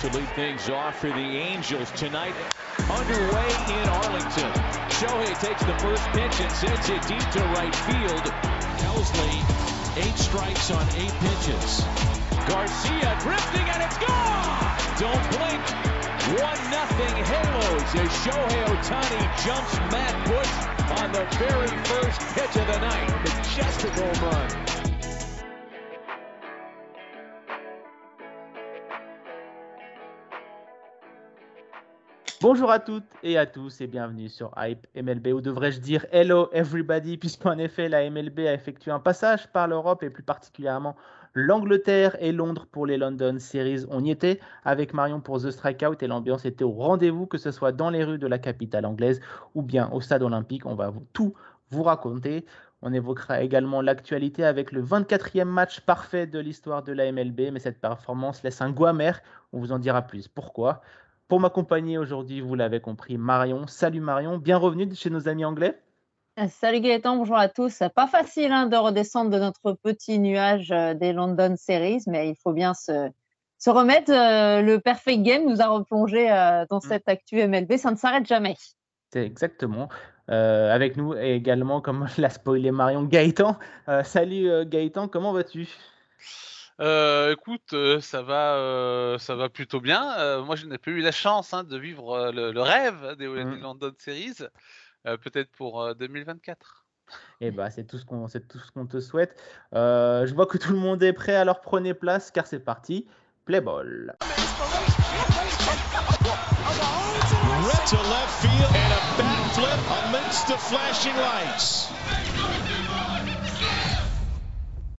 to lead things off for the Angels tonight. Underway in Arlington. Shohei takes the first pitch and sends it deep to right field. Helsley, eight strikes on eight pitches. Garcia drifting and it's gone! Don't blink. One nothing Halos as Shohei Otani jumps Matt Bush on the very first pitch of the night. Majestic home run. Bonjour à toutes et à tous et bienvenue sur Hype MLB, ou devrais-je dire Hello Everybody, puisqu'en effet la MLB a effectué un passage par l'Europe et plus particulièrement l'Angleterre et Londres pour les London Series. On y était avec Marion pour The Strikeout et l'ambiance était au rendez-vous, que ce soit dans les rues de la capitale anglaise ou bien au stade olympique. On va tout vous raconter. On évoquera également l'actualité avec le 24e match parfait de l'histoire de la MLB, mais cette performance laisse un goût amer. On vous en dira plus. Pourquoi? Pour m'accompagner aujourd'hui, vous l'avez compris, Marion. Salut Marion, bien revenue chez nos amis anglais? Euh, salut Gaëtan, bonjour à tous. Pas facile hein, de redescendre de notre petit nuage euh, des London Series, mais il faut bien se, se remettre. Euh, le Perfect Game nous a replongé dans mm. cette actu MLB, ça ne s'arrête jamais. C'est exactement. avec nous également, comme l'a spoilé Marion, Gaëtan. salut Gaëtan, comment vas-tu? Euh, écoute, euh, ça va, euh, ça va plutôt bien. moi, je n'ai pas eu la chance hein, de vivre le, rêve des, mmh. London Series, peut-être pour 2024. Et bah, c'est tout ce qu'on, c'est tout ce qu'on te souhaite. je vois que tout le monde est prêt, alors prenez place, car c'est parti. Play ball.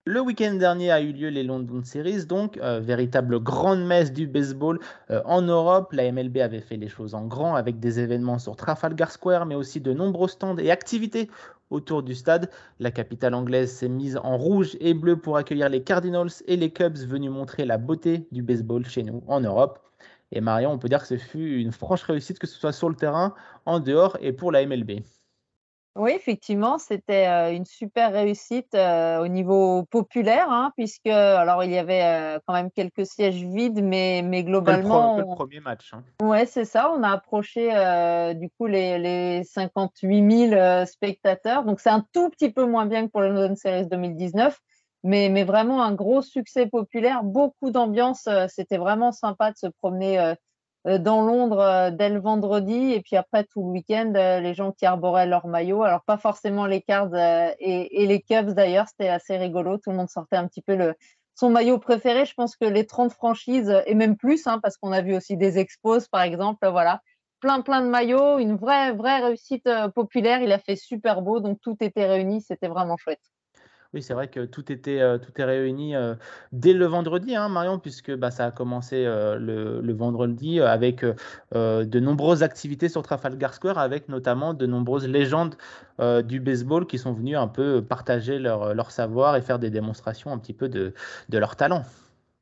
Le week-end dernier a eu lieu les London Series, donc euh, véritable grande messe du baseball euh, en Europe. La MLB avait fait les choses en grand avec des événements sur Trafalgar Square, mais aussi de nombreux stands et activités autour du stade. La capitale anglaise s'est mise en rouge et bleu pour accueillir les Cardinals et les Cubs venus montrer la beauté du baseball chez nous en Europe. Et Marion, on peut dire que ce fut une franche réussite, que ce soit sur le terrain, en dehors et pour la MLB. Oui, effectivement, c'était une super réussite au niveau populaire, hein, puisque alors il y avait quand même quelques sièges vides, mais, mais globalement. le, premier match. Hein. Oui, c'est ça. On a approché du coup les, les 58 000 spectateurs. Donc c'est un tout petit peu moins bien que pour le London Series 2019, mais, mais vraiment un gros succès populaire, beaucoup d'ambiance. C'était vraiment sympa de se promener dans Londres euh, dès le vendredi et puis après tout le week-end, euh, les gens qui arboraient leur maillot. Alors pas forcément les Cards et, les Cubs d'ailleurs, c'était assez rigolo. Tout le monde sortait un petit peu le, son maillot préféré. Je pense que les 30 franchises et même plus, hein, parce qu'on a vu aussi des expos par exemple. Voilà, plein plein de maillots, une vraie vraie réussite populaire. Il a fait super beau, donc tout était réuni. C'était vraiment chouette. Oui, c'est vrai que tout était euh, tout est réuni euh, dès le vendredi, hein, Marion, puisque bah, ça a commencé euh, le, vendredi avec de nombreuses activités sur Trafalgar Square, avec notamment de nombreuses légendes du baseball qui sont venues un peu partager leur, leur, savoir et faire des démonstrations un petit peu de, de leur talent.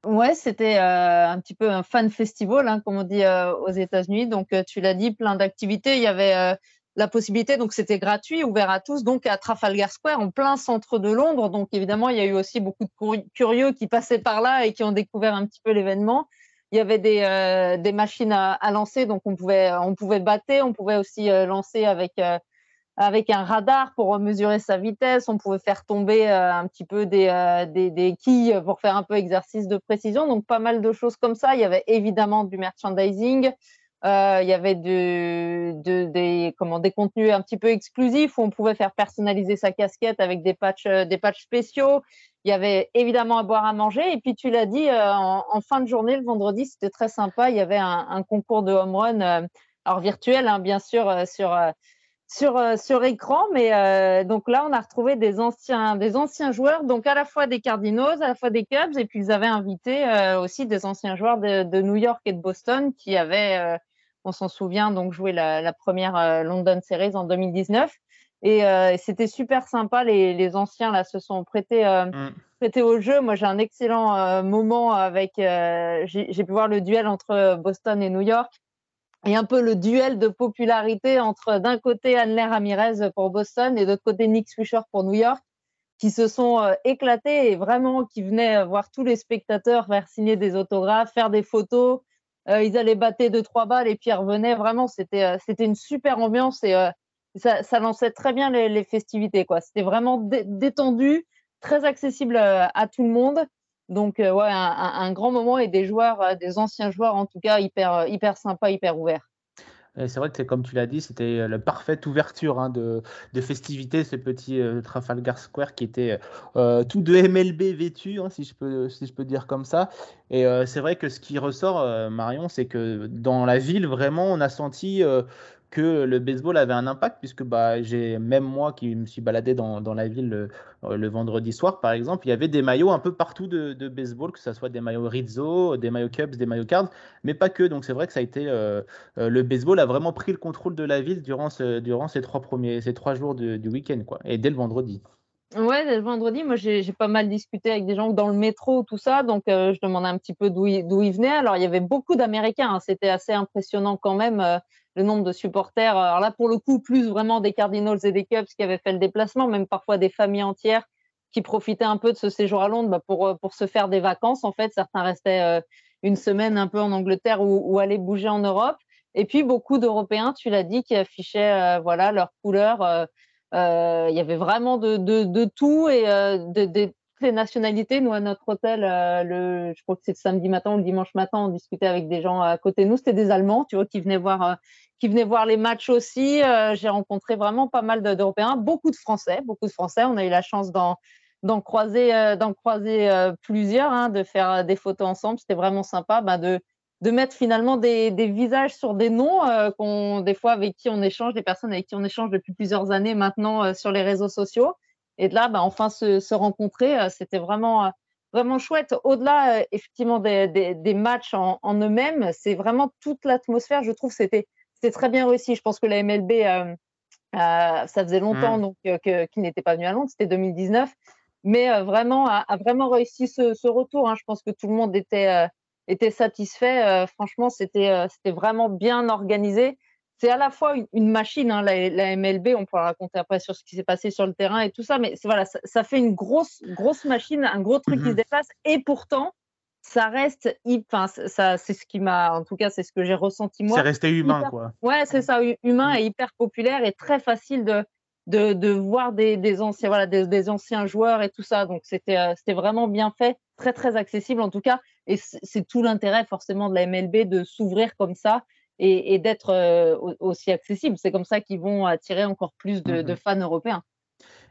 Ouais, c'était un petit peu un fan festival, hein, comme on dit aux États-Unis. Donc, tu l'as dit, plein d'activités. Il y avait la possibilité, donc c'était gratuit, ouvert à tous, donc à Trafalgar Square, en plein centre de Londres. Donc évidemment, il y a eu aussi beaucoup de curieux qui passaient par là et qui ont découvert un petit peu l'événement. Il y avait des, euh, machines à, lancer, donc on pouvait, on pouvait battre, on pouvait aussi euh, lancer avec, euh, avec un radar pour mesurer sa vitesse, on pouvait faire tomber un petit peu des, des, des, quilles pour faire un peu exercice de précision. Donc pas mal de choses comme ça. Il y avait évidemment du merchandising. Euh, il y avait de, des, comment, des contenus un petit peu exclusifs où on pouvait faire personnaliser sa casquette avec des patchs, euh, des patchs spéciaux. Il y avait évidemment à boire, à manger. Et puis, tu l'as dit, euh, en, fin de journée, le vendredi, c'était très sympa. Il y avait un, concours de home run, alors virtuel, hein, bien sûr, sur, sur, sur écran. Mais donc là, on a retrouvé des anciens, des anciens joueurs, donc à la fois des Cardinals, à la fois des Cubs. Et puis, ils avaient invité aussi des anciens joueurs de, de, New York et de Boston qui avaient on s'en souvient, donc jouer la, première euh, London Series en 2019. Euh, et c'était super sympa. Les, anciens là se sont prêtés, euh, mm. au jeu. Moi, j'ai un excellent moment avec. j'ai pu voir le duel entre Boston et New York et un peu le duel de popularité entre d'un côté Anler Ramirez pour Boston et de côté Nick Swisher pour New York, qui se sont éclatés et vraiment qui venaient voir tous les spectateurs faire signer des autographes, faire des photos. ils allaient battre deux trois balles et puis ils revenaient. Vraiment, c'était une super ambiance et ça, lançait très bien les, festivités. quoi. C'était vraiment détendu, très accessible à tout le monde. Donc ouais, un, grand moment et des joueurs, des anciens joueurs en tout cas hyper hyper sympa, hyper ouverts c'est vrai que, comme tu l'as dit, c'était euh, la parfaite ouverture hein, de, festivités, ce petit euh, Trafalgar Square qui était euh, tout de MLB vêtu, hein, si, je peux, si je peux dire comme ça. Et c'est vrai que ce qui ressort, Marion, c'est que dans la ville, vraiment, on a senti que le baseball avait un impact, puisque bah, j'ai même moi qui me suis baladé dans, dans la ville le, le, vendredi soir, par exemple, il y avait des maillots un peu partout de, de, baseball, que ce soit des maillots Rizzo, des maillots Cubs, des maillots Cards, mais pas que. Donc c'est vrai que ça a été euh, euh, le baseball a vraiment pris le contrôle de la ville durant, durant ces trois premiers, ces trois jours du week-end, quoi, et dès le vendredi. Ouais, dès le vendredi, moi j'ai pas mal discuté avec des gens dans le métro, tout ça, donc euh, je demandais un petit peu d'où ils, venaient. Alors il y avait beaucoup d'Américains, hein. c'était assez impressionnant quand même le nombre de supporters. Alors là, pour le coup, plus vraiment des Cardinals et des Cubs qui avaient fait le déplacement, même parfois des familles entières qui profitaient un peu de ce séjour à Londres bah, pour, euh, pour se faire des vacances. En fait, certains restaient euh, une semaine un peu en Angleterre ou, ou allaient bouger en Europe. Et puis beaucoup d'Européens, tu l'as dit, qui affichaient euh, voilà leurs couleurs. Il y avait vraiment de, de, de tout et de, les nationalités. Nous, à notre hôtel, euh, je crois que c'est le samedi matin ou le dimanche matin, on discutait avec des gens à côté de nous. C'était des Allemands, tu vois, qui venaient voir, euh, venaient voir les matchs aussi. Euh, j'ai rencontré vraiment pas mal d'Européens, beaucoup de Français, beaucoup de Français. On a eu la chance d'en croiser, croiser plusieurs, hein, de faire des photos ensemble. C'était vraiment sympa bah, de, de mettre finalement des, des visages sur des noms qu'on, des fois avec qui on échange, des personnes avec qui on échange depuis plusieurs années maintenant sur les réseaux sociaux. Et de là, bah, enfin se, se rencontrer, euh, c'était vraiment euh, vraiment chouette. Au-delà, euh, effectivement, des, des, des, matchs en, en eux-mêmes, c'est vraiment toute l'atmosphère. Je trouve c'était c'était très bien réussi. Je pense que la MLB, euh, ça faisait longtemps mmh. donc euh, qu'il n'était pas venu à Londres, c'était 2019, mais vraiment a, a, vraiment réussi ce, ce retour. Hein. Je pense que tout le monde était était satisfait. franchement, c'était c'était vraiment bien organisé c'est à la fois une, machine, hein, la, MLB, on pourra raconter après sur ce qui s'est passé sur le terrain et tout ça, mais voilà, ça, fait une grosse, grosse machine, un gros truc qui se mhm. déplace, et pourtant, ça reste, enfin, ça, c'est ce qui m'a, en tout cas, c'est ce que j'ai ressenti moi. C'est resté humain, quoi. Ouais, c'est ça, humain et hyper populaire et très facile de, de, de voir des, des anciens, voilà, des, des, anciens joueurs et tout ça. Donc c'était, euh, c'était vraiment bien fait, très très accessible en tout cas. Et c'est tout l'intérêt forcément de la MLB de s'ouvrir comme ça et, d'être euh, aussi accessible. C'est comme ça qu'ils vont attirer encore plus de, de mmh fans européens.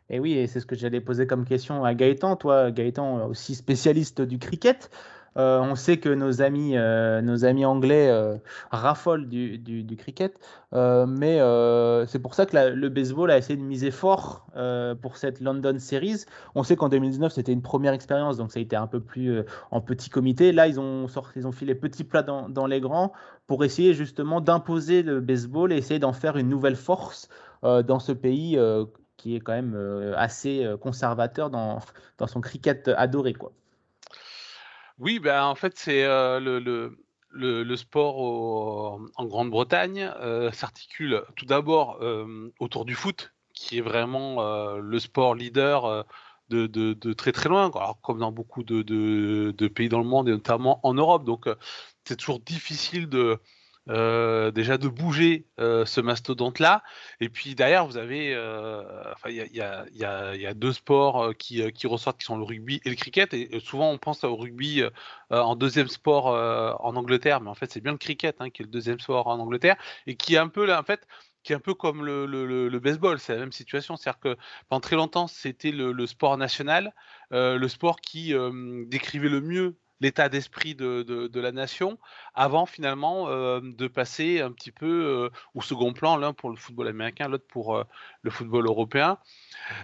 Et oui, et c'est ce que j'allais poser comme question à Gaëtan. Toi, Gaëtan, aussi spécialiste du cricket, euh, on sait que nos amis, euh, nos amis anglais euh, raffolent du, cricket, mais c'est pour ça que le baseball a essayé de miser fort pour cette London Series. On sait qu'en 2019, c'était une première expérience, donc ça a été un peu plus en petit comité. Là, ils ont, sorti, ils ont les petits plats dans, dans les grands pour essayer justement d'imposer le baseball et essayer d'en faire une nouvelle force dans ce pays qui est quand même assez conservateur dans, dans son cricket adoré. quoi. Oui, ben, en fait, c'est euh, le, le, le, sport en Grande-Bretagne euh, s'articule tout d'abord euh, autour du foot, qui est vraiment le sport leader de, de, de, très très loin, Alors, comme dans beaucoup de, de, pays dans le monde et notamment en Europe. Donc, c'est toujours difficile de, euh, déjà de bouger euh, ce mastodonte-là. Et puis derrière, vous avez, euh, il y a, deux sports qui, qui, ressortent, qui sont le rugby et le cricket. Et souvent, on pense au rugby en deuxième sport en Angleterre, mais en fait, c'est bien le cricket hein, qui est le deuxième sport en Angleterre et qui est un peu, là, en fait, qui est un peu comme le, baseball, c'est la même situation. C'est-à-dire que pendant très longtemps, c'était le, sport national, le sport qui décrivait le mieux l'état d'esprit de, de, la nation avant finalement euh, de passer un petit peu euh, au second plan, l'un pour le football américain, l'autre pour euh, le football européen.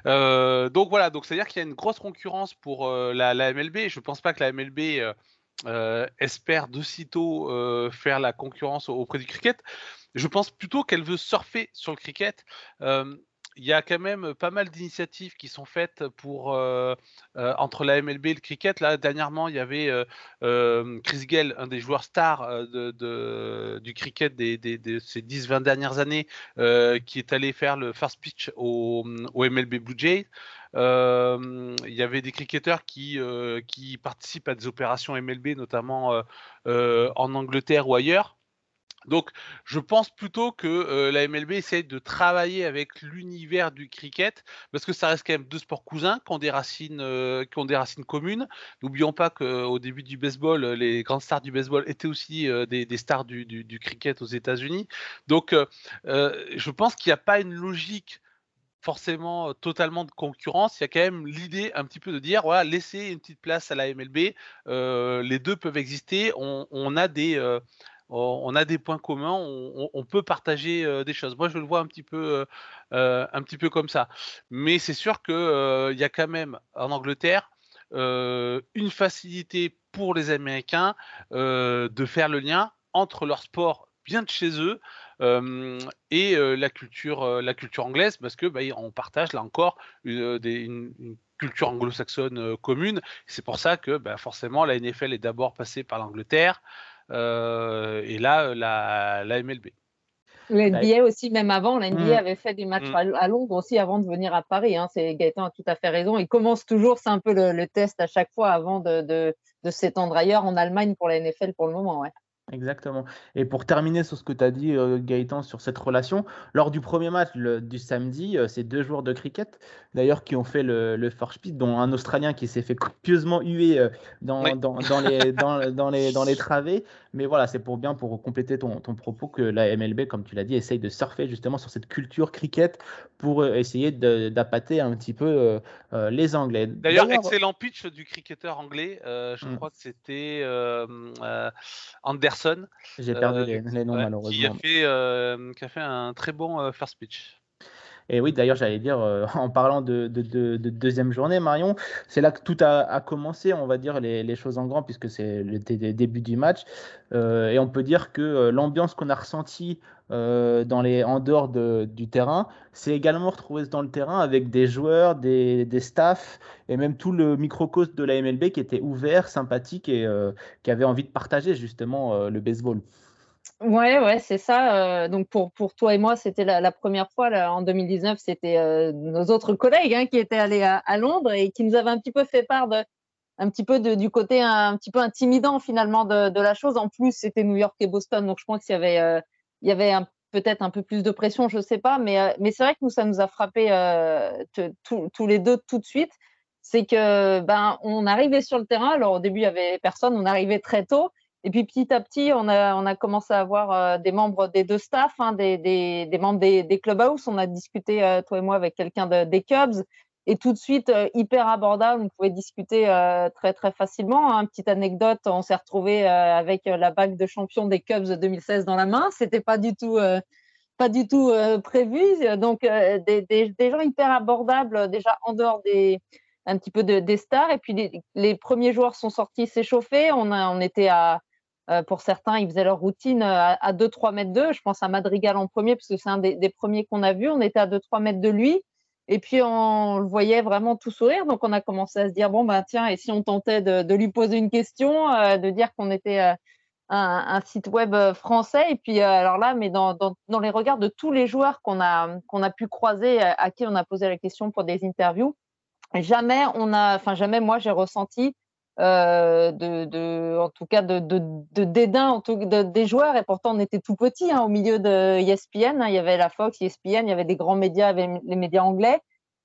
donc voilà, donc c'est-à-dire qu'il y a une grosse concurrence pour la, la, MLB. Je ne pense pas que la MLB espère de sitôt faire la concurrence auprès du cricket. Je pense plutôt qu'elle veut surfer sur le cricket il y a quand même pas mal d'initiatives qui sont faites pour entre la MLB et le cricket. Là, dernièrement, il y avait Chris Gale, un des joueurs stars du cricket des, de ces 10-20 dernières années, qui est allé faire le first pitch au, au MLB Blue Jays. il y avait des cricketeurs qui, qui participent à des opérations MLB, notamment en Angleterre ou ailleurs. Donc, je pense plutôt que euh, la MLB essaye de travailler avec l'univers du cricket, parce que ça reste quand même deux sports cousins qui ont des racines, euh, qui ont des racines communes. N'oublions pas qu'au début du baseball, les grandes stars du baseball étaient aussi euh, des, stars du, cricket aux États-Unis. Donc, je pense qu'il n'y a pas une logique forcément totalement de concurrence, il y a quand même l'idée un petit peu de dire voilà, laissez une petite place à la MLB, les deux peuvent exister, on a des, on a des points communs, on, peut partager euh, des choses. Moi, je le vois un petit peu, euh, euh, un petit peu comme ça. Mais c'est sûr qu'il il y a quand même en Angleterre une facilité pour les Américains de faire le lien entre leur sport bien de chez eux et la culture, la culture anglaise, parce que bah, on partage là encore une, culture anglo-saxonne commune. C'est pour ça que bah, forcément la NFL est d'abord passée par l'Angleterre. Euh, et là, euh, la, la MLB. Le NBA aussi, même avant, la NBA mmh. avait fait des matchs mmh. à, Londres aussi avant de venir à Paris. Hein. Gaëtan a tout à fait raison. Il commence toujours, c'est un peu le, test à chaque fois avant de, de, de s'étendre ailleurs en Allemagne pour la NFL pour le moment. Ouais. Exactement. Et pour terminer sur ce que tu as dit, euh, Gaëtan, sur cette relation, lors du premier match du samedi, euh, c'est deux joueurs de cricket, d'ailleurs, qui ont fait le, le first pitch, dont un Australien qui s'est fait copieusement huer euh, dans, dans, dans, les, dans, dans, les, dans les travées. Mais voilà, c'est pour bien, pour compléter ton, ton propos, que la MLB, comme tu l'as dit, essaye de surfer justement sur cette culture cricket pour essayer d'appâter un petit peu les Anglais. D'ailleurs, excellent pitch du cricketeur anglais. je mmh. crois que c'était Anderson j'ai perdu euh, les, noms malheureusement. Qui a, fait, euh, qui a fait un très bon euh, first pitch. Et oui, d'ailleurs, j'allais dire, en parlant de, de, deuxième journée, Marion, c'est là que tout a, commencé, on va dire, les, choses en grand, puisque c'est le début du match. et on peut dire que l'ambiance qu'on a ressentie euh, en dehors de, du terrain, c'est également retrouvé dans le terrain avec des joueurs, des, des staffs et même tout le microcosme de la MLB qui était ouvert, sympathique et euh, qui avait envie de partager justement euh, le baseball. Ouais, ouais, c'est ça. donc pour, pour toi et moi, c'était la, première fois en 2019, c'était nos autres collègues hein, qui étaient allés à, Londres et qui nous avaient un petit peu fait part de, un petit peu du côté un, petit peu intimidant finalement de, de la chose. En plus, c'était New York et Boston, donc je pense qu'il y avait il y avait peut-être un peu plus de pression, je ne sais pas, mais, euh, mais c'est vrai que nous, ça nous a frappé euh, tous les deux tout de suite. C'est que ben, on arrivait sur le terrain. Alors au début, il y avait personne, on arrivait très tôt. Et puis petit à petit, on a, commencé à avoir euh, des membres des deux staffs, hein, des, membres des, des clubhouse. On a discuté, toi et moi, avec quelqu'un de, des Cubs et tout de suite euh, hyper abordable. On pouvait discuter euh, très très facilement. Hein. Petite anecdote, on s'est retrouvé euh, avec la bague de champion des Cubs 2016 dans la main. C'était pas du tout pas du tout prévu. Donc des, gens hyper abordables déjà en dehors des un petit peu de, des stars. Et puis les, premiers joueurs sont sortis s'échauffer. On était à pour certains, ils faisaient leur routine à, 2-3 mètres d'eux. Je pense à Madrigal en premier, parce que c'est un des, premiers qu'on a vu. On était à 2-3 mètres de lui. Et puis on le voyait vraiment tout sourire, donc on a commencé à se dire bon ben tiens et si on tentait de, lui poser une question, euh, de dire qu'on était euh, un, site web euh, français et puis alors là mais dans, dans, les regards de tous les joueurs qu'on a qu'on a pu croiser à, qui on a posé la question pour des interviews, jamais on a enfin jamais moi j'ai ressenti euh, de, de, en tout cas de, de, de dédain en tout, des joueurs et pourtant on était tout petit hein, au milieu de ESPN hein, il y avait la Fox, ESPN, il y avait des grands médias, avait les médias anglais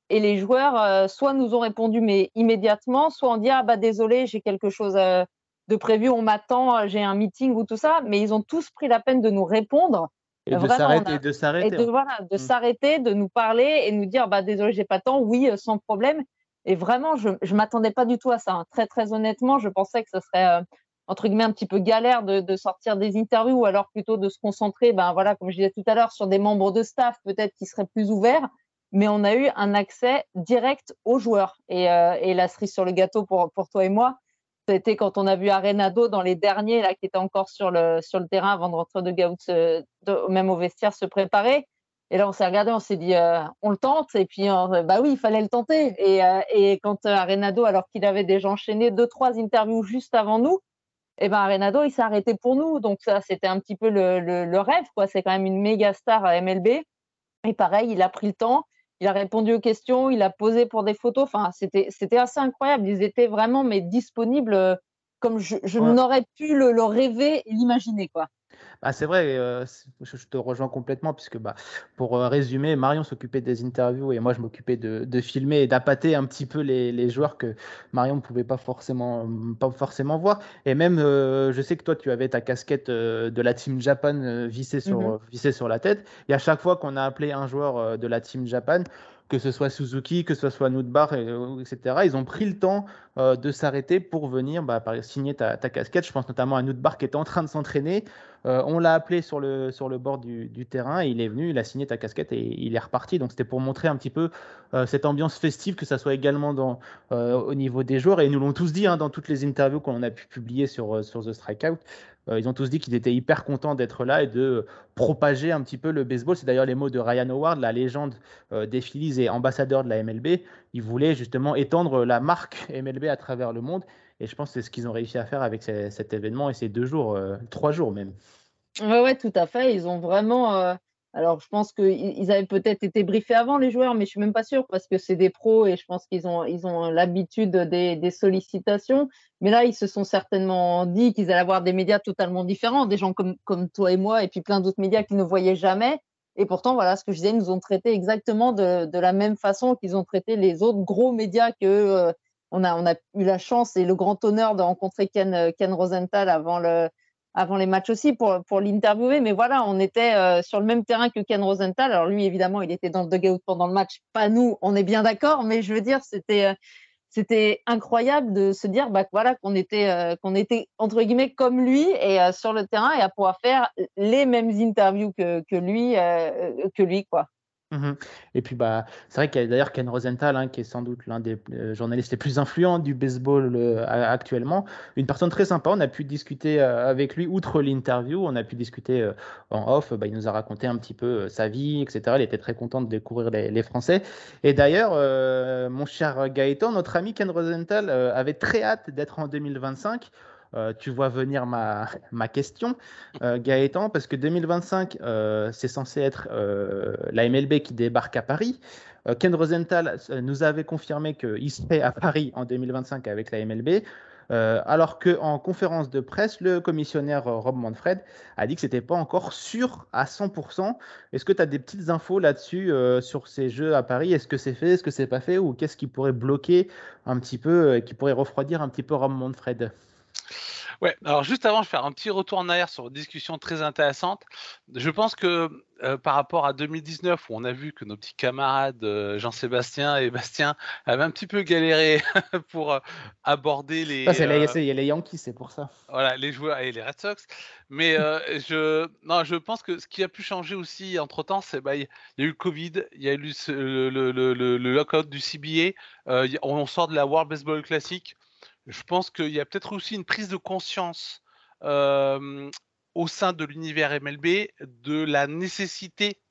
et les joueurs euh, soit nous ont répondu mais immédiatement, soit on dit ah bah désolé j'ai quelque chose euh, de prévu, on m'attend, j'ai un meeting ou tout ça, mais ils ont tous pris la peine de nous répondre et de s'arrêter, de s'arrêter. de, voilà, de mmh. s'arrêter, de nous parler et nous dire bah désolé j'ai pas temps, oui sans problème. Et vraiment, je ne m'attendais pas du tout à ça. Hein. Très, très honnêtement, je pensais que ce serait, euh, entre guillemets, un petit peu galère de, sortir des interviews ou alors plutôt de se concentrer, ben voilà, comme je disais tout à l'heure, sur des membres de staff peut-être qui seraient plus ouverts. Mais on a eu un accès direct aux joueurs. Et, euh, la cerise sur le gâteau pour, toi et moi, c'était quand on a vu Arenado dans les derniers, là, qui était encore sur le, sur le terrain avant de rentrer de Gaout, même au vestiaire, se préparer Et là, on s'est regardé, on s'est dit, on le tente. Et puis, bah oui, il fallait le tenter. Et, et quand Arenado, alors qu'il avait déjà enchaîné deux, trois interviews juste avant nous, et eh ben Arenado, il s'est arrêté pour nous. Donc ça, c'était un petit peu le, le, rêve, quoi. C'est quand même une méga star à MLB. Et pareil, il a pris le temps, il a répondu aux questions, il a posé pour des photos. Enfin, c'était, c'était assez incroyable. Ils étaient vraiment mais disponibles comme je, n'aurais pu le, le rêver et l'imaginer, quoi. Bah, c'est vrai, euh, je te rejoins complètement, puisque bah, pour euh, résumer, Marion s'occupait des interviews et moi je m'occupais de, filmer et d'appâter un petit peu les, joueurs que Marion ne pouvait pas forcément, pas forcément voir. Et même, euh, je sais que toi, tu avais ta casquette de la Team Japan vissée sur, mmh vissée sur la tête. Et à chaque fois qu'on a appelé un joueur de la Team Japan, que ce soit Suzuki, que ce soit Nudbar, etc. Ils ont pris le temps euh, de s'arrêter pour venir bah, signer ta, casquette. Je pense notamment à Nudbar qui était en train de s'entraîner. Euh, on l'a appelé sur le, bord du, terrain, il est venu, il a signé ta casquette et il est reparti. Donc c'était pour montrer un petit peu euh, cette ambiance festive, que ça soit également au niveau des joueurs. Et nous l'ont tous dit hein, dans toutes les interviews qu'on a pu publier sur, sur The Strikeout. Euh, ils ont tous dit qu'ils étaient hyper contents d'être là et de propager un petit peu le baseball. C'est d'ailleurs les mots de Ryan Howard, la légende euh, des Phillies et ambassadeur de la MLB. Il voulait justement étendre la marque MLB à travers le monde. Et je pense que c'est ce qu'ils ont réussi à faire avec cet événement et ces deux jours, euh, trois jours même. Oui, ouais, tout à fait. Ils ont vraiment alors, je pense qu'ils avaient peut-être été briefés avant, les joueurs, mais je suis même pas sûre parce que c'est des pros et je pense qu'ils ont, ils ont l'habitude des, sollicitations. Mais là, ils se sont certainement dit qu'ils allaient avoir des médias totalement différents, des gens comme, comme toi et moi et puis plein d'autres médias qu'ils ne voyaient jamais. Et pourtant, voilà ce que je disais, ils nous ont traités exactement de, de la même façon qu'ils ont traité les autres gros médias que euh, on, a, on a eu la chance et le grand honneur de rencontrer Ken, Ken Rosenthal avant le, avant les matchs aussi pour, pour l'interviewer. Mais voilà, on était euh, sur le même terrain que Ken Rosenthal. Alors lui, évidemment, il était dans le dugout pendant le match, pas nous, on est bien d'accord. Mais je veux dire, c'était euh, c'était incroyable de se dire bah, voilà, qu'on était, euh, qu'on était, entre guillemets, comme lui et sur le terrain et à pouvoir faire les mêmes interviews que, que lui, que lui quoi. Mmh et puis, bah, c'est vrai qu'il y a d'ailleurs Ken Rosenthal, hein, qui est sans doute l'un des euh, journalistes les plus influents du baseball euh, actuellement. Une personne très sympa. On a pu discuter euh, avec lui, outre l'interview, on a pu discuter en off. Bah, il nous a raconté un petit peu sa vie, etc. Il était très content de découvrir les Français. Et d'ailleurs, mon cher Gaëtan, notre ami Ken Rosenthal, avait très hâte d'être en 2025 euh, tu vois venir ma, question, euh, Gaëtan, parce que 2025, euh, c'est censé être la MLB qui débarque à Paris. Ken Rosenthal nous avait confirmé qu'il serait à Paris en 2025 avec la MLB. alors qu'en conférence de presse, le commissionnaire Rob Manfred a dit que ce n'était pas encore sûr à 100%. Est-ce que tu as des petites infos là-dessus sur ces jeux à Paris? Est-ce que c'est fait? Est-ce que c'est pas fait? Ou qu'est-ce qui pourrait bloquer un petit peu, qui pourrait refroidir un petit peu Rob Manfred? Ouais, alors juste avant, je vais faire un petit retour en arrière sur une discussion très intéressante. Je pense que euh, par rapport à 2019, où on a vu que nos petits camarades euh, Jean-Sébastien et Bastien avaient un petit peu galéré pour euh, aborder les. Ça, c'est les, les, Yankees, c'est pour ça. Voilà, les joueurs et les Red Sox. Mais je, non, je pense que ce qui a pu changer aussi entre temps, c'est bah, il y, a eu le Covid, il y a eu le, le, le, le lockout du CBA, on sort de la World Baseball Classic je pense qu'il y a peut-être aussi une prise de conscience au sein de l'univers MLB de la nécessité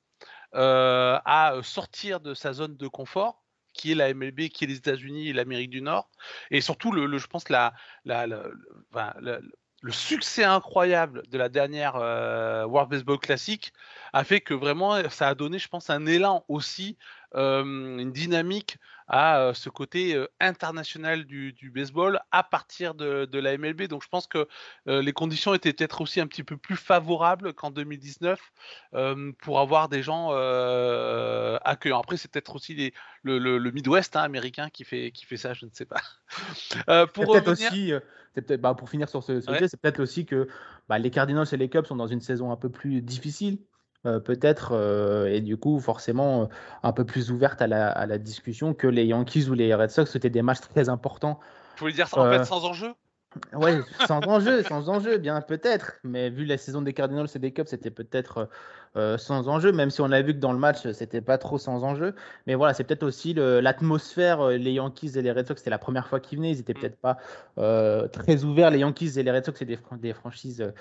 à sortir de sa zone de confort qui est la MLB, qui est les États-Unis et l'Amérique du Nord, et surtout, le, je pense, la, le succès incroyable de la dernière World Baseball Classic a fait que vraiment ça a donné, je pense, un élan aussi, une dynamique à ce côté international du, baseball à partir de, la MLB. Donc je pense que les conditions étaient peut-être aussi un petit peu plus favorables qu'en 2019 pour avoir des gens accueillants. Après, c'est peut-être aussi le, Midwest hein, américain qui fait, qui fait ça, je ne sais pas. pour peut-être aussi, peut bah, pour finir sur ce sujet, c'est peut-être aussi que bah, les Cardinals et les Cubs sont dans une saison un peu plus difficile euh, peut-être, euh, et du coup, forcément, euh, un peu plus ouverte à la, discussion que les Yankees ou les Red Sox. C'était des matchs très importants. Vous voulez dire en fait sans enjeu? Oui, sans enjeu, sans enjeu, bien peut-être. Mais vu la saison des Cardinals et des Cubs, c'était peut-être sans enjeu, même si on a vu que dans le match, c'était pas trop sans enjeu. Mais voilà, c'est peut-être aussi l'atmosphère. Les Yankees et les Red Sox, c'était la première fois qu'ils venaient. Ils étaient mm. peut-être pas très ouverts. Les Yankees et les Red Sox, c'est des, des, franchises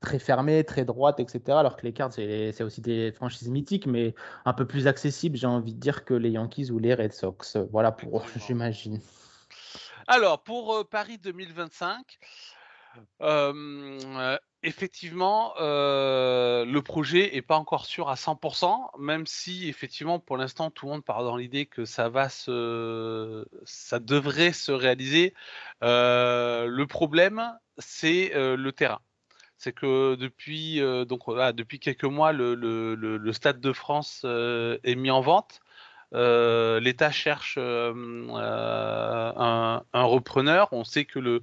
très fermée, très droite, etc. Alors que les cartes, c'est aussi des franchises mythiques, mais un peu plus accessibles, j'ai envie de dire, que les Yankees ou les Red Sox. Voilà pour, j'imagine. Alors, pour Paris 2025, effectivement, le projet n'est pas encore sûr à 100%, même si effectivement, pour l'instant, tout le monde part dans l'idée que ça va se, ça devrait se réaliser. le problème, c'est le terrain. C'est que depuis, donc, depuis quelques mois, le, Stade de France est mis en vente. L'État cherche un, repreneur. On sait que le,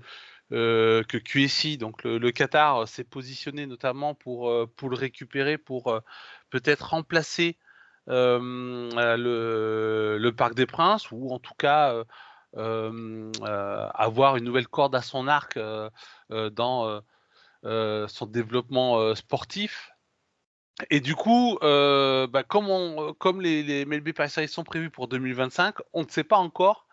euh, que QSI, donc le, Qatar, euh, s'est positionné notamment pour, euh, pour le récupérer, pour peut-être remplacer le, Parc des Princes, ou en tout cas avoir une nouvelle corde à son arc dans son développement sportif. Et du coup, bah, comme, les, les MLB sont prévus pour 2025, on ne sait pas encore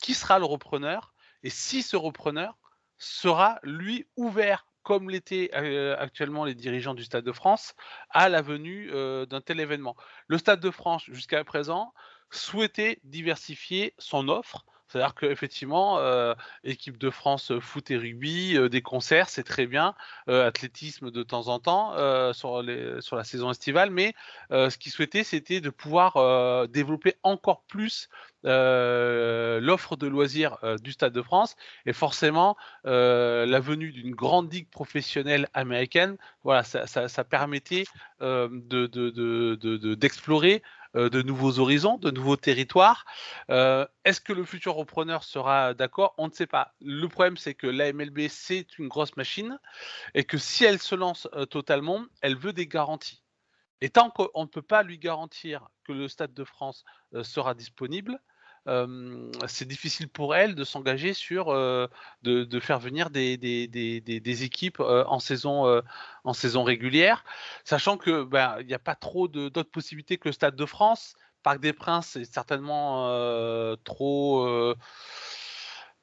qui sera le repreneur et si ce repreneur sera, lui, ouvert comme l'étaient euh, actuellement les dirigeants du Stade de France, à la venue euh, d'un tel événement. Le Stade de France, jusqu'à présent, souhaitait diversifier son offre c'est-à-dire qu'effectivement, euh, équipe de France euh, foot et rugby, euh, des concerts, c'est très bien, athlétisme de temps en temps sur, la saison estivale, mais ce qu'ils souhaitaient, c'était de pouvoir développer encore plus l'offre de loisirs du Stade de France. Et forcément la venue d'une grande ligue professionnelle américaine, voilà, ça, permettait d'explorer de nouveaux horizons, de nouveaux territoires. Euh, est-ce que le futur repreneur sera d'accord? On ne sait pas. Le problème, c'est que la MLB, c'est une grosse machine et que si elle se lance euh, totalement, elle veut des garanties. Et tant qu'on ne peut pas lui garantir que le Stade de France sera disponible, c'est difficile pour elle de s'engager sur de, faire venir des, équipes en saison en saison régulière, sachant que ben, il n'y a pas trop d'autres possibilités que le Stade de France. Parc des Princes est certainement trop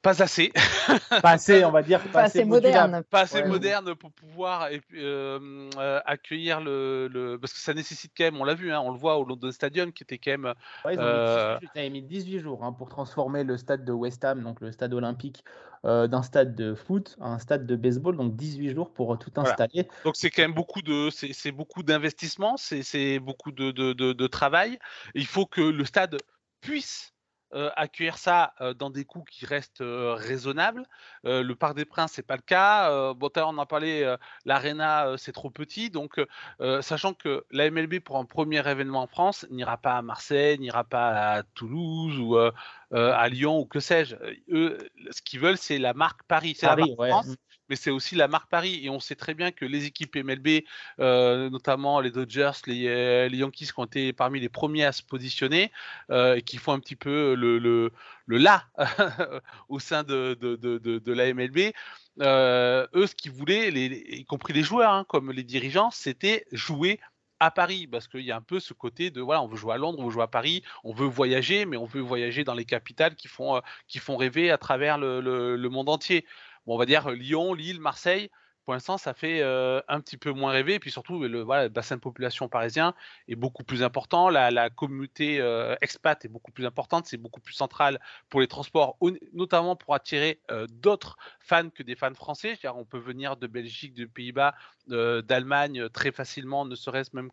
pas assez. pas assez, on va dire. Pas, assez, moderne. Pas assez moderne pour pouvoir euh, euh, accueillir le, Parce que ça nécessite quand même, on l'a vu, hein, on le voit au London Stadium qui était quand même. Ouais, ils euh... mis 18 jours hein, pour transformer le stade de West Ham, donc le stade olympique, euh, d'un stade de foot à un stade de baseball, donc 18 jours pour tout installer. Donc c'est quand même beaucoup de, c'est beaucoup d'investissement, c'est beaucoup de, de, de travail. Il faut que le stade puisse euh, accueillir ça euh, dans des coûts qui restent euh, raisonnables. le Parc des Princes, c'est pas le cas. bon, on a parlé, l'Arena, c'est trop petit. Donc, sachant que la MLB, pour un premier événement en France, n'ira pas à Marseille, n'ira pas à Toulouse ou à Lyon ou que sais-je. Eux, ce qu'ils veulent, c'est la marque Paris. C'est la marque France. Mais c'est aussi la marque Paris. Et on sait très bien que les équipes MLB, euh, notamment les Dodgers, euh, les, Yankees, qui ont été parmi les premiers à se positionner, euh, et qui font un petit peu le, le, là au sein de, de, de, la MLB. eux, ce qu'ils voulaient, y compris les joueurs, hein, comme les dirigeants, c'était jouer à Paris, parce qu'il y a un peu ce côté de voilà, on veut jouer à Londres, on veut jouer à Paris, on veut voyager, mais on veut voyager dans les capitales qui font, qui font rêver à travers le, le monde entier on va dire Lyon, Lille, Marseille, pour l'instant, ça fait un petit peu moins rêver. Et puis surtout, le, bassin de population parisien est beaucoup plus important. La, communauté expat est beaucoup plus importante. C'est beaucoup plus central pour les transports, notamment pour attirer d'autres fans que des fans français. on peut venir de Belgique, de Pays-Bas, d'Allemagne très facilement, ne serait-ce même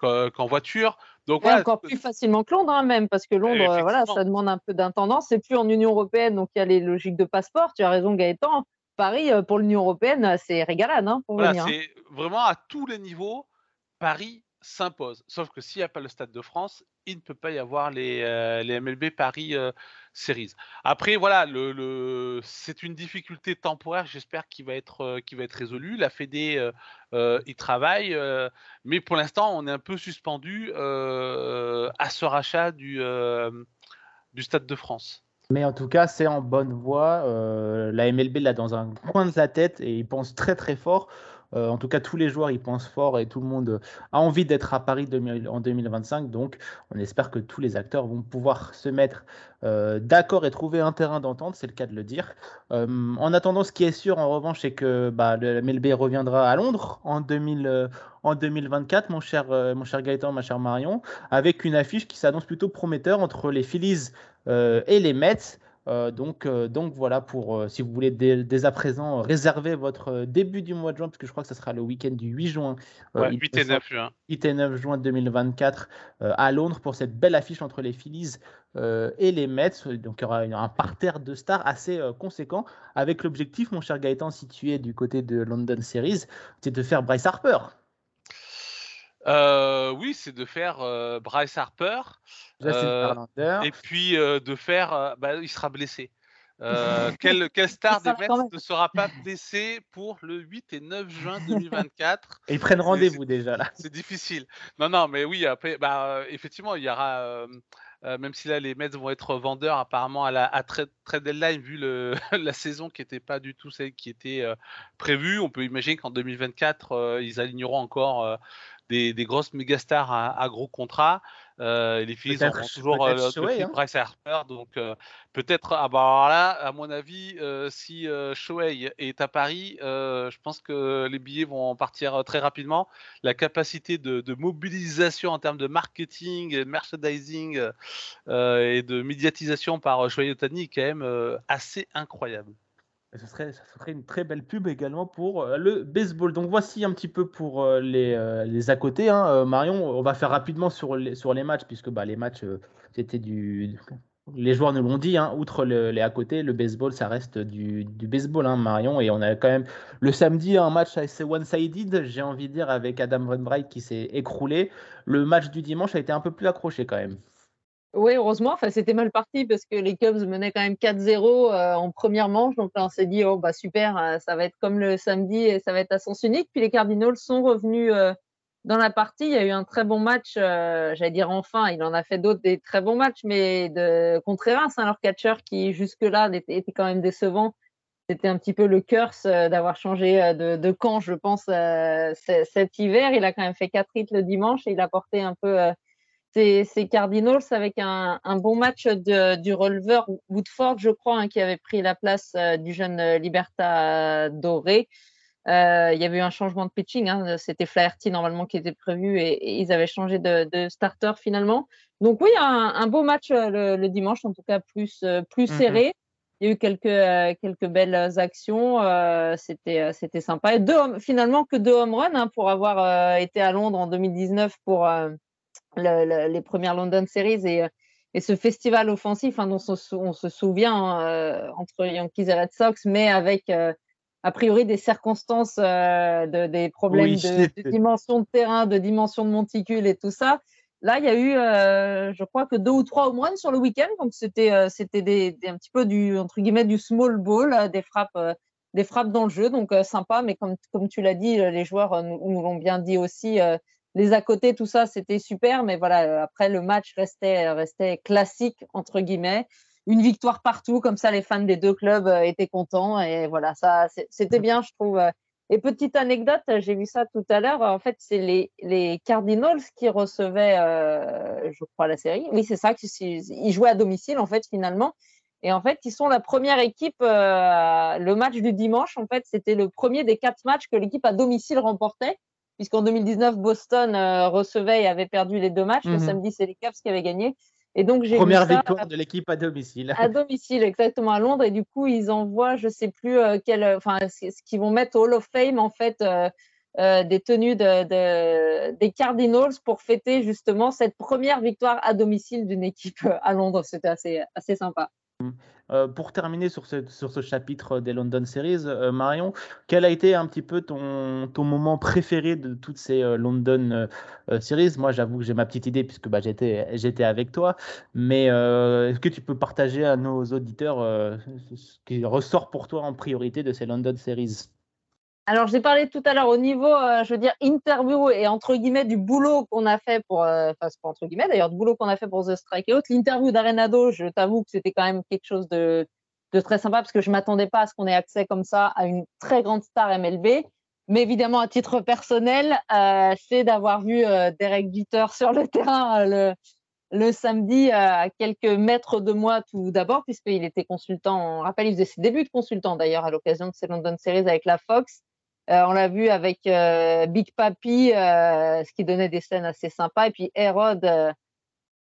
qu'en voiture. Donc, encore plus facilement que Londres, hein, même, parce que Londres, voilà, ça demande un peu d'intendance. C'est plus en Union européenne, donc il y a les logiques de passeport. Tu as raison, Gaëtan. Paris, euh, pour l'Union européenne, euh, c'est régalade hein, pour venir. Hein. Vraiment à tous les niveaux, Paris s'impose. Sauf que s'il n'y a pas le Stade de France, il ne peut pas y avoir les, euh, les MLB Paris Series. Après, voilà, le, c'est une difficulté temporaire, j'espère, qui va être, qui va être résolue. La Fédé y travaille, mais pour l'instant, on est un peu suspendu à ce rachat du, du Stade de France. Mais en tout cas, c'est en bonne voie. Euh, la MLB l'a dans un coin de sa tête et il pense très très fort. En tout cas, tous les joueurs y pensent fort et tout le monde a envie d'être à Paris en 2025. Donc, on espère que tous les acteurs vont pouvoir se mettre d'accord et trouver un terrain d'entente, c'est le cas de le dire. en attendant, ce qui est sûr, en revanche, c'est que bah, le MLB reviendra à Londres en, 2000, en 2024, mon cher, mon cher Gaëtan, ma chère Marion, avec une affiche qui s'annonce plutôt prometteur entre les Phillies et les Mets. Euh, donc, euh, donc voilà, pour euh, si vous voulez dès, à présent réserver votre début du mois de juin, parce que je crois que ce sera le week-end du 8 juin. 8 et 9 juin. 8 et 9 juin 2024 à Londres pour cette belle affiche entre les Phillies et les Mets. Donc il y aura un parterre de stars assez conséquent avec l'objectif, mon cher Gaëtan, situé du côté de London Series, c'est de faire Bryce Harper. Oui, c'est de faire Bryce Harper. Euh, et puis euh, de faire, euh, bah, il sera blessé. quel, star des Mets ne sera pas blessé pour le 8 et 9 juin 2024 Et ils prennent rendez-vous déjà là. C'est difficile. Non, non, mais oui, après, bah, effectivement, il y aura, même si là les Mets vont être vendeurs apparemment à la à trade, deadline vu le, la saison qui n'était pas du tout celle qui était prévue, on peut imaginer qu'en 2024 ils aligneront encore des, des, grosses mégastars à, à gros contrats. Euh, les Phillies ont toujours euh, le hein. Bryce Harper, donc euh, peut-être. Ah bah là, à mon avis, si Shohei est à Paris, je pense que les billets vont partir très rapidement. La capacité de, mobilisation en termes de marketing, merchandising et de médiatisation par Shohei Otani est quand même assez incroyable. Ce serait, une très belle pub également pour euh, le baseball. Donc voici un petit peu pour euh, les, euh, les à côté. Hein. Marion, on va faire rapidement sur les, sur les matchs, puisque bah, les matchs, c'était du. Les joueurs nous l'ont dit, hein, outre les à côté, le baseball, ça reste du, baseball, hein, Marion. Et on a quand même le samedi un match assez one-sided, j'ai envie de dire, avec Adam Van qui s'est écroulé. Le match du dimanche a été un peu plus accroché quand même. Oui, heureusement. Enfin, c'était mal parti parce que les Cubs menaient quand même 4-0 euh, en première manche. Donc là, on s'est dit, oh, bah super, euh, ça va être comme le samedi et ça va être à sens unique. Puis les Cardinals sont revenus euh, dans la partie. Il y a eu un très bon match. J'allais dire enfin, il en a fait d'autres des très bons matchs, mais de Contreras, hein, leur catcher qui jusque-là était, quand même décevant. C'était un petit peu le curse d'avoir changé de, de, camp, je pense, cet hiver. Il a quand même fait 4 hits le dimanche et il a porté un peu c'est Cardinals avec un, bon match du releveur Woodford, je crois, hein, qui avait pris la place euh, du jeune euh, Liberta Doré. Euh, il y avait eu un changement de pitching. Hein, C'était Flaherty normalement qui était prévu et, ils avaient changé de, starter finalement. Donc oui, un, un beau match le, dimanche, en tout cas plus, plus mm-hmm. serré. Il y a eu quelques, quelques belles actions. C'était c'était sympa. Et deux, finalement que deux home runs hein, pour avoir été à Londres en 2019 pour les premières London Series et, et ce festival offensif hein, dont on, se souvient euh, entre Yankees et Red Sox, mais avec euh, a priori des circonstances, euh, de, des problèmes de, dimension de terrain, de dimension de monticule et tout ça. Là, il y a eu, je crois que deux ou trois au moins sur le week-end, donc c'était c'était des, un petit peu du entre guillemets du small ball, des frappes des frappes dans le jeu, donc sympa. Mais comme comme tu l'as dit, les joueurs nous, nous l'ont bien dit aussi les à côté, tout ça, c'était super, mais voilà, euh, après le match restait, restait classique entre guillemets. Une victoire partout, comme ça, les fans des deux clubs euh, étaient contents et voilà, ça, c'était bien, je trouve. Et petite anecdote, j'ai vu ça tout à l'heure. En fait, c'est les, les Cardinals qui recevaient, euh, je crois, la série. Oui, c'est ça. Ils jouaient à domicile, en fait, finalement. Et en fait, ils sont la première équipe. le match du dimanche, en fait, c'était le premier des quatre matchs que l'équipe à domicile remportait puisqu'en 2019, Boston euh, recevait et avait perdu les deux matchs. Le mhm. samedi, c'est les Cavs qui avaient gagné. Et donc, j'ai Première victoire de l'équipe à domicile. À domicile, exactement, à Londres. Et du coup, ils envoient, je ne sais plus euh, quel, enfin, ce qu'ils vont mettre au Hall of Fame, en fait, euh, des tenues de, des Cardinals pour fêter justement cette première victoire à domicile d'une équipe à Londres. C'était assez, assez sympa. Euh, pour terminer sur ce, sur ce chapitre des London Series, euh, Marion, quel a été un petit peu ton, ton moment préféré de toutes ces euh, London Series? Moi, j'avoue que j'ai ma petite idée puisque bah, j'étais, j'étais avec toi, mais est-ce que tu peux partager à nos auditeurs ce qui ressort pour toi en priorité de ces London Series? Alors, j'ai parlé tout à l'heure au niveau, euh, je veux dire, interview et entre guillemets du boulot qu'on a fait pour, euh, enfin, c'est pas entre guillemets d'ailleurs, du boulot qu'on a fait pour The Strikeout. L'interview d'Arenado, je t'avoue que c'était quand même quelque chose de, de très sympa parce que je m'attendais pas à ce qu'on ait accès comme ça à une très grande star MLB. Mais évidemment, à titre personnel, euh, c'est d'avoir vu euh, Derek Jeter sur le terrain le, le, samedi à quelques mètres de moi tout d'abord, puisqu'il était consultant. On rappelle, il faisait ses débuts de consultant d'ailleurs à l'occasion de ces London Series avec la Fox. On l'a vu avec Big Papi, ce qui donnait des scènes assez sympas. Et puis Herod,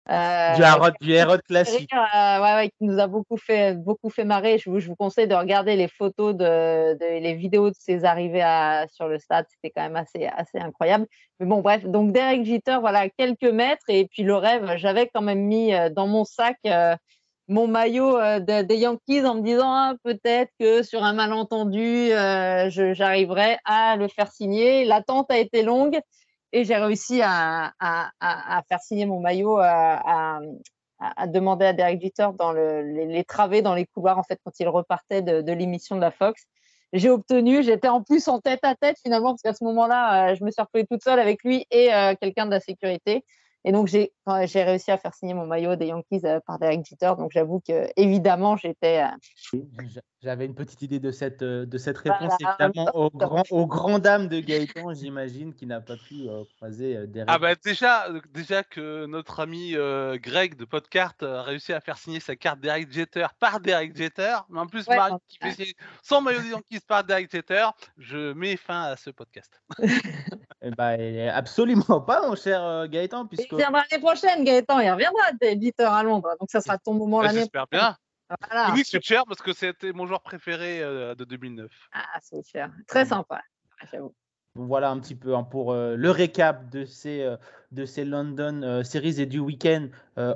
euh, du Herod, classique. Euh, ouais, ouais, qui nous a beaucoup fait, beaucoup fait marrer. Je vous, je vous conseille de regarder les photos, de, de les vidéos de ses arrivées à, sur le stade. C'était quand même assez, assez incroyable. Mais bon, bref. Donc, Derek Jeter, voilà, quelques mètres. Et puis, le rêve, j'avais quand même mis euh, dans mon sac mon maillot des Yankees en me disant ah, peut-être que sur un malentendu, j'arriverai à le faire signer. L'attente a été longue et j'ai réussi à, faire signer mon maillot, à, à demander à Derek Jeter dans le, les, travées, dans les couloirs, en fait, quand il repartait de, l'émission de la Fox. J'ai obtenu, j'étais en plus en tête à tête finalement, parce qu'à ce moment-là, euh, je me suis retrouvée toute seule avec lui et euh, quelqu'un de la sécurité. Et donc, j'ai réussi à faire signer mon maillot des Yankees euh, par Derek Jeter. Donc, j'avoue que, évidemment, j'étais. Euh, j'avais une petite idée de cette, euh, de cette réponse, évidemment, au grand, au grand dame de Gaëtan, j'imagine, qui n'a pas pu croiser Derek. Ah, bah, déjà, déjà que notre ami Greg de Podcart a réussi à faire signer sa carte Derek Jeter par Derek Jeter. Mais en plus, Marc qui fait signer son maillot Yankees par Derek Jeter, je mets fin à ce podcast. Eh bah, absolument pas, mon cher Gaëtan, puisque il viendra l'année prochaine, Gaëtan. Il reviendra, éditeur à Londres. Donc, ça sera ton moment l'année J'espère bien. Voilà. c'est cher parce que c'était mon joueur préféré euh, de 2009. Ah, c'est cher. Très sympa, j'avoue. Voilà un petit peu hein, pour euh, le récap de ces, euh, London euh, Series et du week-end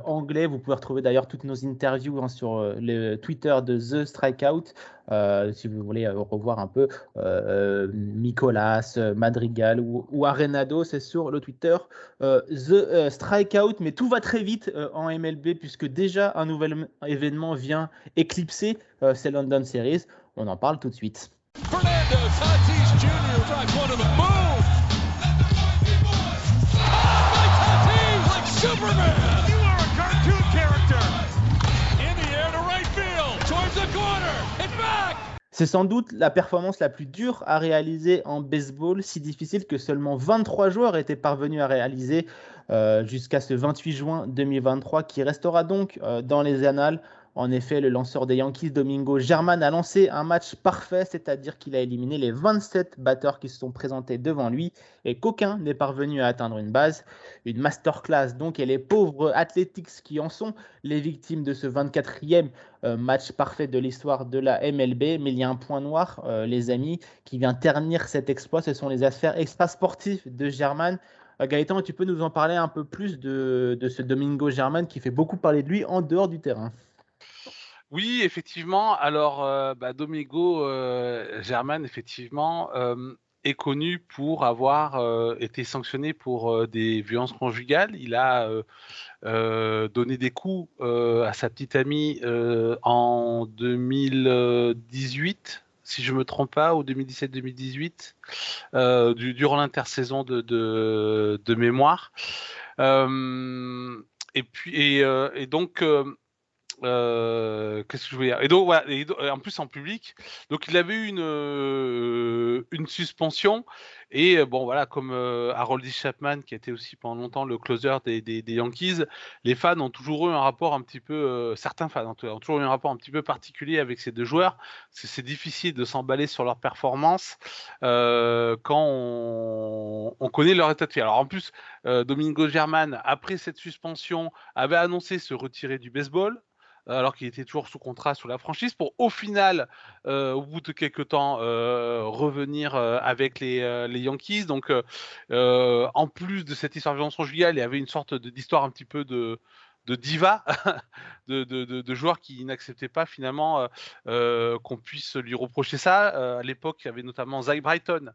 anglais. Vous pouvez retrouver d'ailleurs toutes nos interviews hein, sur le Twitter de The Strikeout. si vous voulez revoir un peu Nicolas, Madrigal ou, Arenado, c'est sur le Twitter The Strikeout. Mais tout va très vite en MLB puisque déjà un nouvel événement vient éclipser ces London Series. On en parle tout de suite. C'est sans doute la performance la plus dure à réaliser en baseball, si difficile que seulement 23 joueurs étaient parvenus à réaliser euh, jusqu'à ce 28 juin 2023, qui restera donc euh, dans les annales en effet, le lanceur des Yankees, Domingo German, a lancé un match parfait, c'est-à-dire qu'il a éliminé les 27 batteurs qui se sont présentés devant lui et qu'aucun n'est parvenu à atteindre une base. Une masterclass donc, et les pauvres Athletics qui en sont les victimes de ce 24e euh, match parfait de l'histoire de la MLB. Mais il y a un point noir, euh, les amis, qui vient ternir cet exploit. Ce sont les affaires extrasportives de German. Euh, Gaëtan, tu peux nous en parler un peu plus de, de ce Domingo German qui fait beaucoup parler de lui en dehors du terrain oui, effectivement. Alors, euh, bah, Domingo euh, German, effectivement, est connu pour avoir été sanctionné pour des violences conjugales. Il a donné des coups à sa petite amie en 2018, si je me trompe pas, ou 2017-2018, durant l'intersaison de, de, mémoire. et puis, et donc euh, qu'est-ce que je voulais dire? Et donc, voilà, en plus en public. Donc il avait eu une, euh, une suspension. Et euh, bon, voilà, comme Harold Chapman, qui était aussi pendant longtemps le closer des, des, Yankees, les fans ont toujours eu un rapport un petit peu, certains fans ont toujours eu un rapport un petit peu particulier avec ces deux joueurs. C'est difficile de s'emballer sur leur performance quand on, on, connaît leur état de fait. Alors en plus, Domingo German, après cette suspension, avait annoncé se retirer du baseball alors qu'il était toujours sous contrat sous la franchise, pour au final, euh, au bout de quelques temps, euh, revenir euh, avec les, les, Yankees. Donc, en plus de cette histoire de violence conjugale, il y avait une sorte d'histoire un petit peu de, de diva, de, de, joueurs qui n'acceptaient pas finalement euh, euh, qu'on puisse lui reprocher ça. Euh, à l'époque, il y avait notamment Zach Brighton,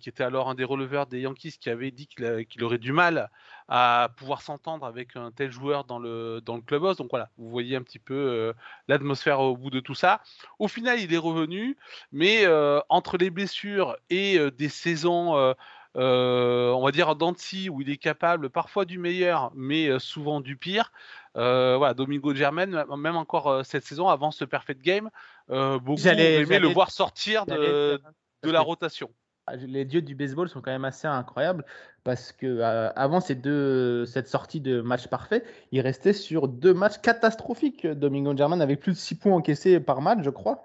qui était alors un des releveurs des Yankees, qui avait dit qu'il aurait du mal à pouvoir s'entendre avec un tel joueur dans le, dans le clubhouse. Donc voilà, vous voyez un petit peu l'atmosphère au bout de tout ça. Au final, il est revenu, mais entre les blessures et des saisons euh, on va dire Danti où il est capable parfois du meilleur, mais euh, souvent du pire. Euh, voilà, Domingo Germain, même encore cette saison avant ce perfect game, beaucoup aimé le voir sortir de, la rotation. les dieux du baseball sont quand même assez incroyables parce que euh, avant ces deux, cette sortie de match parfait, il restait sur deux matchs catastrophiques. Domingo German avec plus de 6 points encaissés par match, je crois.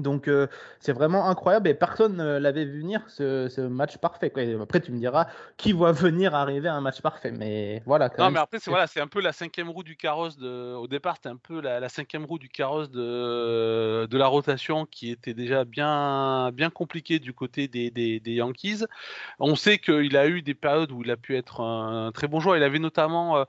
Donc euh, c'est vraiment incroyable et personne ne l'avait vu venir ce, match parfait. Après tu me diras qui voit venir arriver un match parfait, mais voilà. non mais après c'est voilà c'est un peu la cinquième roue du carrosse de. Au départ c'était un peu la, cinquième roue du carrosse de, de la rotation qui était déjà bien bien compliquée du côté des, des, Yankees. On sait qu'il a eu des périodes où il a pu être un, très bon joueur. Il avait notamment euh,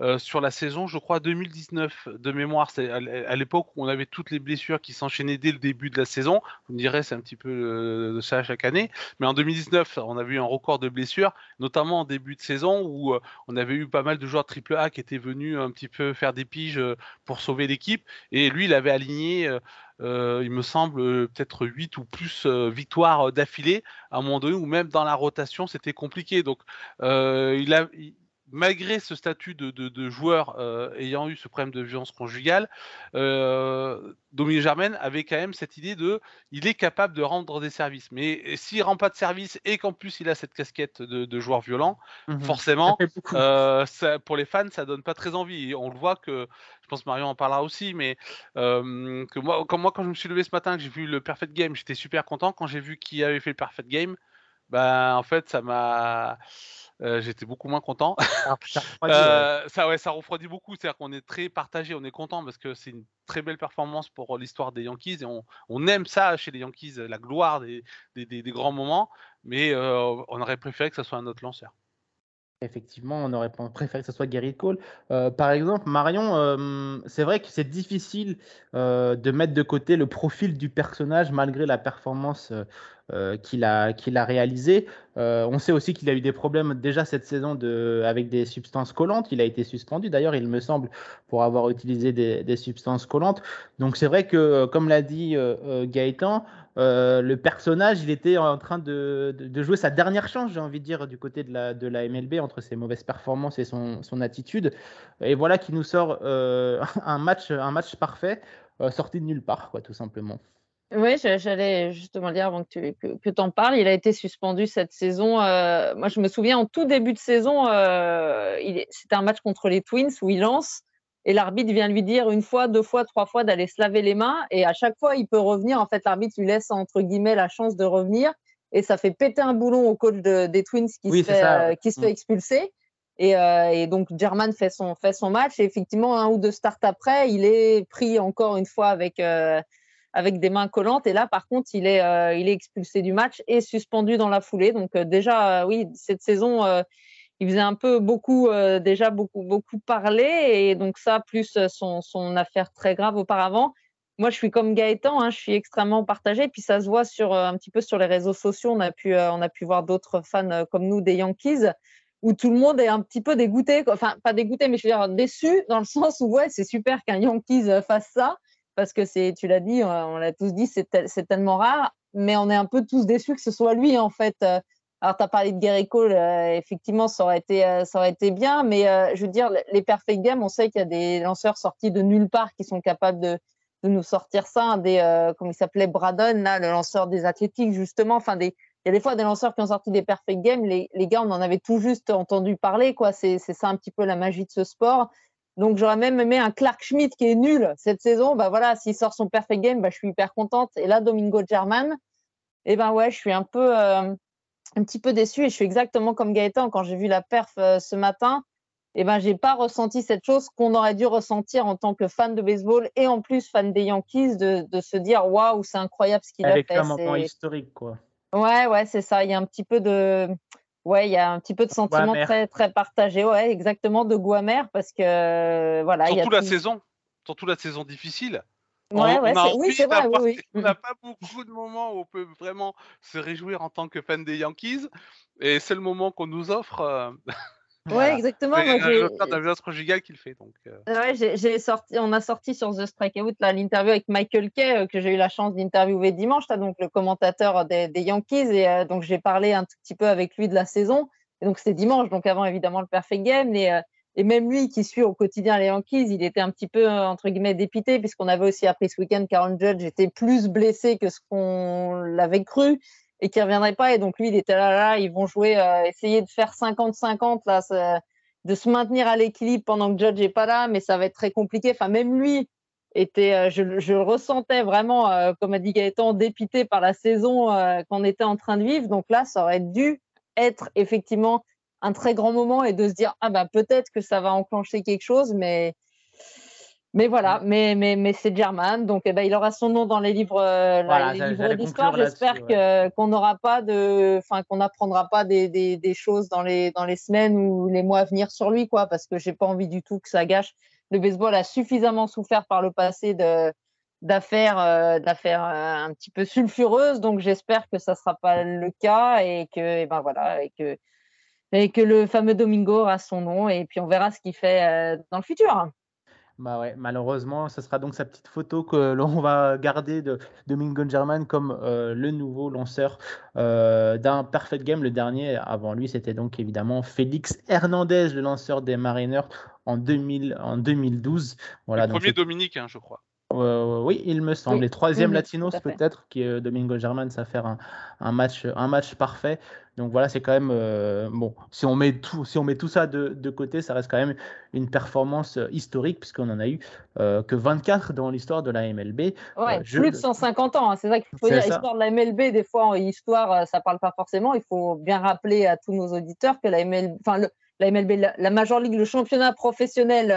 euh, sur la saison, je crois 2019 de mémoire, c'est à l'époque où on avait toutes les blessures qui s'enchaînaient dès le début de la saison. Vous me direz, c'est un petit peu euh, de ça chaque année. Mais en 2019, on avait eu un record de blessures, notamment en début de saison où euh, on avait eu pas mal de joueurs AAA qui étaient venus un petit peu faire des piges pour sauver l'équipe. Et lui, il avait aligné. il me semble, peut-être 8 ou plus victoires d'affilée à un moment donné, ou même dans la rotation, c'était compliqué. Donc, il a, malgré ce statut de, joueur euh, ayant eu ce problème de violence conjugale, euh, Dominique Germain avait quand même cette idée de il est capable de rendre des services. Mais s'il rend pas de service et qu'en plus il a cette casquette de, joueur violent, mmh forcément, euh, pour les fans, ça donne pas très envie. on le voit que, je pense que Marion en parlera aussi, mais que moi, quand moi, quand je me suis levé ce matin, que j'ai vu le Perfect Game, j'étais super content. Quand j'ai vu qui avait fait le Perfect Game, ben, en fait, ça m'a euh, j'étais beaucoup moins content. ça, euh, ça, ouais, ça refroidit beaucoup. C'est-à-dire qu'on est très partagé, on est content parce que c'est une très belle performance pour l'histoire des Yankees et on, on, aime ça chez les Yankees, la gloire des, des, des, grands moments, mais euh, on aurait préféré que ce soit un autre lanceur. Effectivement, on aurait préféré que ce soit Gary Cole. par exemple, Marion, c'est vrai que c'est difficile de mettre de côté le profil du personnage malgré la performance euh, qu'il a, qu'il a réalisé. Euh, on sait aussi qu'il a eu des problèmes déjà cette saison avec des substances collantes. Il a été suspendu d'ailleurs, il me semble, pour avoir utilisé des, substances collantes. Donc c'est vrai que, euh, comme l'a dit Gaëtan, le personnage, il était en train de, jouer sa dernière chance, j'ai envie de dire, du côté de la, MLB, entre ses mauvaises performances et son, attitude. Et voilà qui nous sort un, match, un match parfait, sorti de nulle part, quoi, tout simplement. Oui, j'allais justement dire avant que tu que, en parles. Il a été suspendu cette saison. Euh, moi, je me souviens en tout début de saison, euh, c'était un match contre les Twins où il lance et l'arbitre vient lui dire une fois, deux fois, trois fois d'aller se laver les mains. Et à chaque fois, il peut revenir. En fait, l'arbitre lui laisse entre guillemets la chance de revenir et ça fait péter un boulon au coach des Twins qui, se, fait, euh, qui se fait mm. expulser. Et, et, donc, German fait son, fait son match. Et effectivement, un ou deux starts après, il est pris encore une fois avec, avec des mains collantes. Et là, par contre, il est, euh, il est expulsé du match et suspendu dans la foulée. Donc euh, déjà, euh, oui, cette saison, il faisait un peu beaucoup, déjà beaucoup, beaucoup parler. Et donc ça, plus son, son, affaire très grave auparavant. Moi, je suis comme Gaëtan, hein, je suis extrêmement partagé. Puis ça se voit sur un petit peu sur les réseaux sociaux. On a pu, on a pu voir d'autres fans comme nous des Yankees où tout le monde est un petit peu dégoûté, enfin pas dégoûté, mais je veux dire déçu dans le sens où ouais, c'est super qu'un Yankees fasse ça, parce que c'est, tu l'as dit, on l'a tous dit, c'est, tellement rare, mais on est un peu tous déçus que ce soit lui en fait. Euh. Alors, tu as parlé de Cole, euh, effectivement, ça aurait, été, euh, ça aurait été bien, mais je veux dire, les perfect games, on sait qu'il y a des lanceurs sortis de nulle part qui sont capables de, de nous sortir ça. Des, comme il s'appelait Braden, là, le lanceur des athlétiques, justement. Enfin, des, il y a des fois des lanceurs qui ont sorti des perfect games. Les, les gars, on en avait tout juste entendu parler, quoi. C'est, c'est ça un petit peu la magie de ce sport. Donc j'aurais même aimé un Clark Schmidt qui est nul cette saison. Bah voilà, s'il sort son perfect game, bah, je suis hyper contente. Et là, Domingo German, eh ben ouais, je suis un peu, euh, un petit peu déçue et je suis exactement comme Gaëtan quand j'ai vu la perf euh, ce matin. Eh ben j'ai pas ressenti cette chose qu'on aurait dû ressentir en tant que fan de baseball et en plus fan des Yankees de, de se dire waouh c'est incroyable ce qu'il a fait. Avec un moment historique quoi. Ouais ouais c'est ça. Il y a un petit peu de Ouais, il y a un petit peu de sentiment très, très partagé, ouais, exactement, de goût amer, parce que voilà. Surtout la saison, surtout la saison difficile. Ouais, ouais, oui, c'est vrai, oui, On n'a pas beaucoup de moments où on peut vraiment se réjouir en tant que fan des Yankees, et c'est le moment qu'on nous offre. Euh, Ouais, exactement. Moi, j'ai conjugale qui le fait. Donc, euh. ouais, j'ai sorti, on a sorti sur The Strikeout l'interview avec Michael Kay euh, que j'ai eu la chance d'interviewer dimanche, as, donc le commentateur des, Yankees, et euh, donc j'ai parlé un tout petit peu avec lui de la saison. Et donc c'était dimanche, donc avant évidemment le Perfect Game, et, et même lui qui suit au quotidien les Yankees, il était un petit peu entre guillemets dépité puisqu'on avait aussi appris ce week-end qu'Aaron Judge était plus blessé que ce qu'on l'avait cru et qu'il reviendrait pas. Et donc lui, il était là, là, ils vont jouer, euh, essayer de faire 50-50 là, de se maintenir à l'équilibre pendant que Judge est pas là, mais ça va être très compliqué. Enfin, même lui était, euh, je, le ressentais vraiment, euh, comme a dit Gaëtan, dépité par la saison qu'on était en train de vivre. Donc là, ça aurait dû être effectivement un très grand moment et de se dire ah bah peut-être que ça va enclencher quelque chose, mais mais voilà, mais, mais, mais c'est German, donc eh ben, il aura son nom dans les livres, euh, livres d'histoire. J'espère qu'on n'aura pas de, enfin qu'on n'apprendra pas des, des, des, choses dans les, dans les semaines ou les mois à venir sur lui, quoi, parce que j'ai pas envie du tout que ça gâche. Le baseball a suffisamment souffert par le passé de d'affaires euh, d'affaires euh, un petit peu sulfureuses, donc j'espère que ça sera pas le cas et que, et ben voilà, et que et que le fameux Domingo aura son nom et puis on verra ce qu'il fait dans le futur. Bah ouais, malheureusement, ce sera donc sa petite photo que l'on va garder de Domingo German comme euh, le nouveau lanceur euh, d'un Perfect Game. Le dernier, avant lui, c'était donc évidemment Félix Hernandez, le lanceur des Mariners en, 2000, en 2012. Voilà, le premier Dominique, hein, je crois. Euh, oui, il me semble. Et troisième Latinos peut-être, qui est Domingo German, ça fait un, un, match, un match parfait. Donc voilà, c'est quand même euh, bon. Si on met tout, si on met tout ça de, de, côté, ça reste quand même une performance euh, historique puisqu'on en a eu euh, que 24 dans l'histoire de la MLB. Ouais, plus de 150 ans. Hein, c'est ça qu'il faut dire. L'histoire de la MLB, des fois, histoire, ça parle pas forcément. Il faut bien rappeler à tous nos auditeurs que la MLB, enfin la MLB, la, la, Major League, le championnat professionnel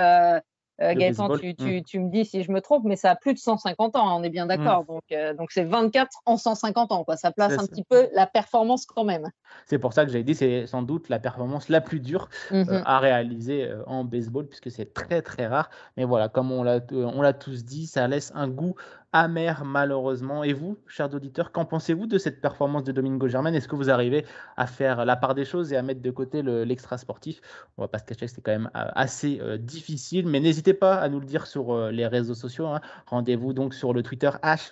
euh, Gaëtan, tu, mm. tu, me dis si je me trompe, mais ça a plus de 150 ans, hein, on est bien d'accord. Mm. Donc, euh, donc c'est 24 en 150 ans. Quoi. Ça place un petit peu la performance quand même. C'est pour ça que j'ai dit c'est sans doute la performance la plus dure euh, mm-hmm. à réaliser en baseball, puisque c'est très très rare. Mais voilà, comme on l'a tous dit, ça laisse un goût amer malheureusement. Et vous, chers auditeurs, qu'en pensez-vous de cette performance de Domingo Germain? Est-ce que vous arrivez à faire la part des choses et à mettre de côté l'extra sportif? On va pas se cacher que c'est quand même euh, assez euh, difficile, mais n'hésitez pas à nous le dire sur euh, les réseaux sociaux. Hein. Rendez-vous donc sur le Twitter H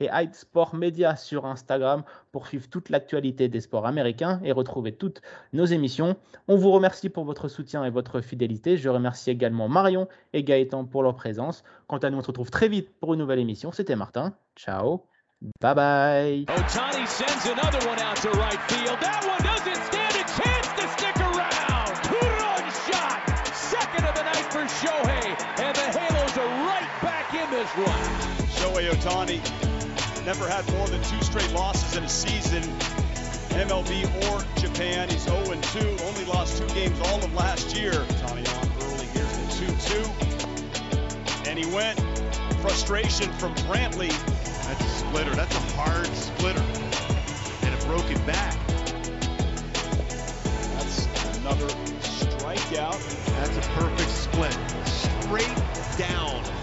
et Hype Sport Media sur Instagram pour suivre toute l'actualité des sports américains et retrouver toutes nos émissions. On vous remercie pour votre soutien et votre fidélité. Je remercie également Marion et Gaëtan pour leur présence. Quant à nous, on se retrouve très vite pour une nouvelle émission. C'était Martin. Ciao. Bye bye. Otani sends another one out to right field. That one doesn't stand a chance to stick around. Two-run shot. Second of the night for Shohei. And the Halos are right back in this run. Shohei Otani never had more than two straight losses in a season. MLB or Japan. He's 0-2. Only lost two games all of last year. Otani on early. Here's the 2-2. And he went frustration from Brantley. That's a splitter. That's a hard splitter. And a broken back. That's another strikeout. That's a perfect split. Straight down.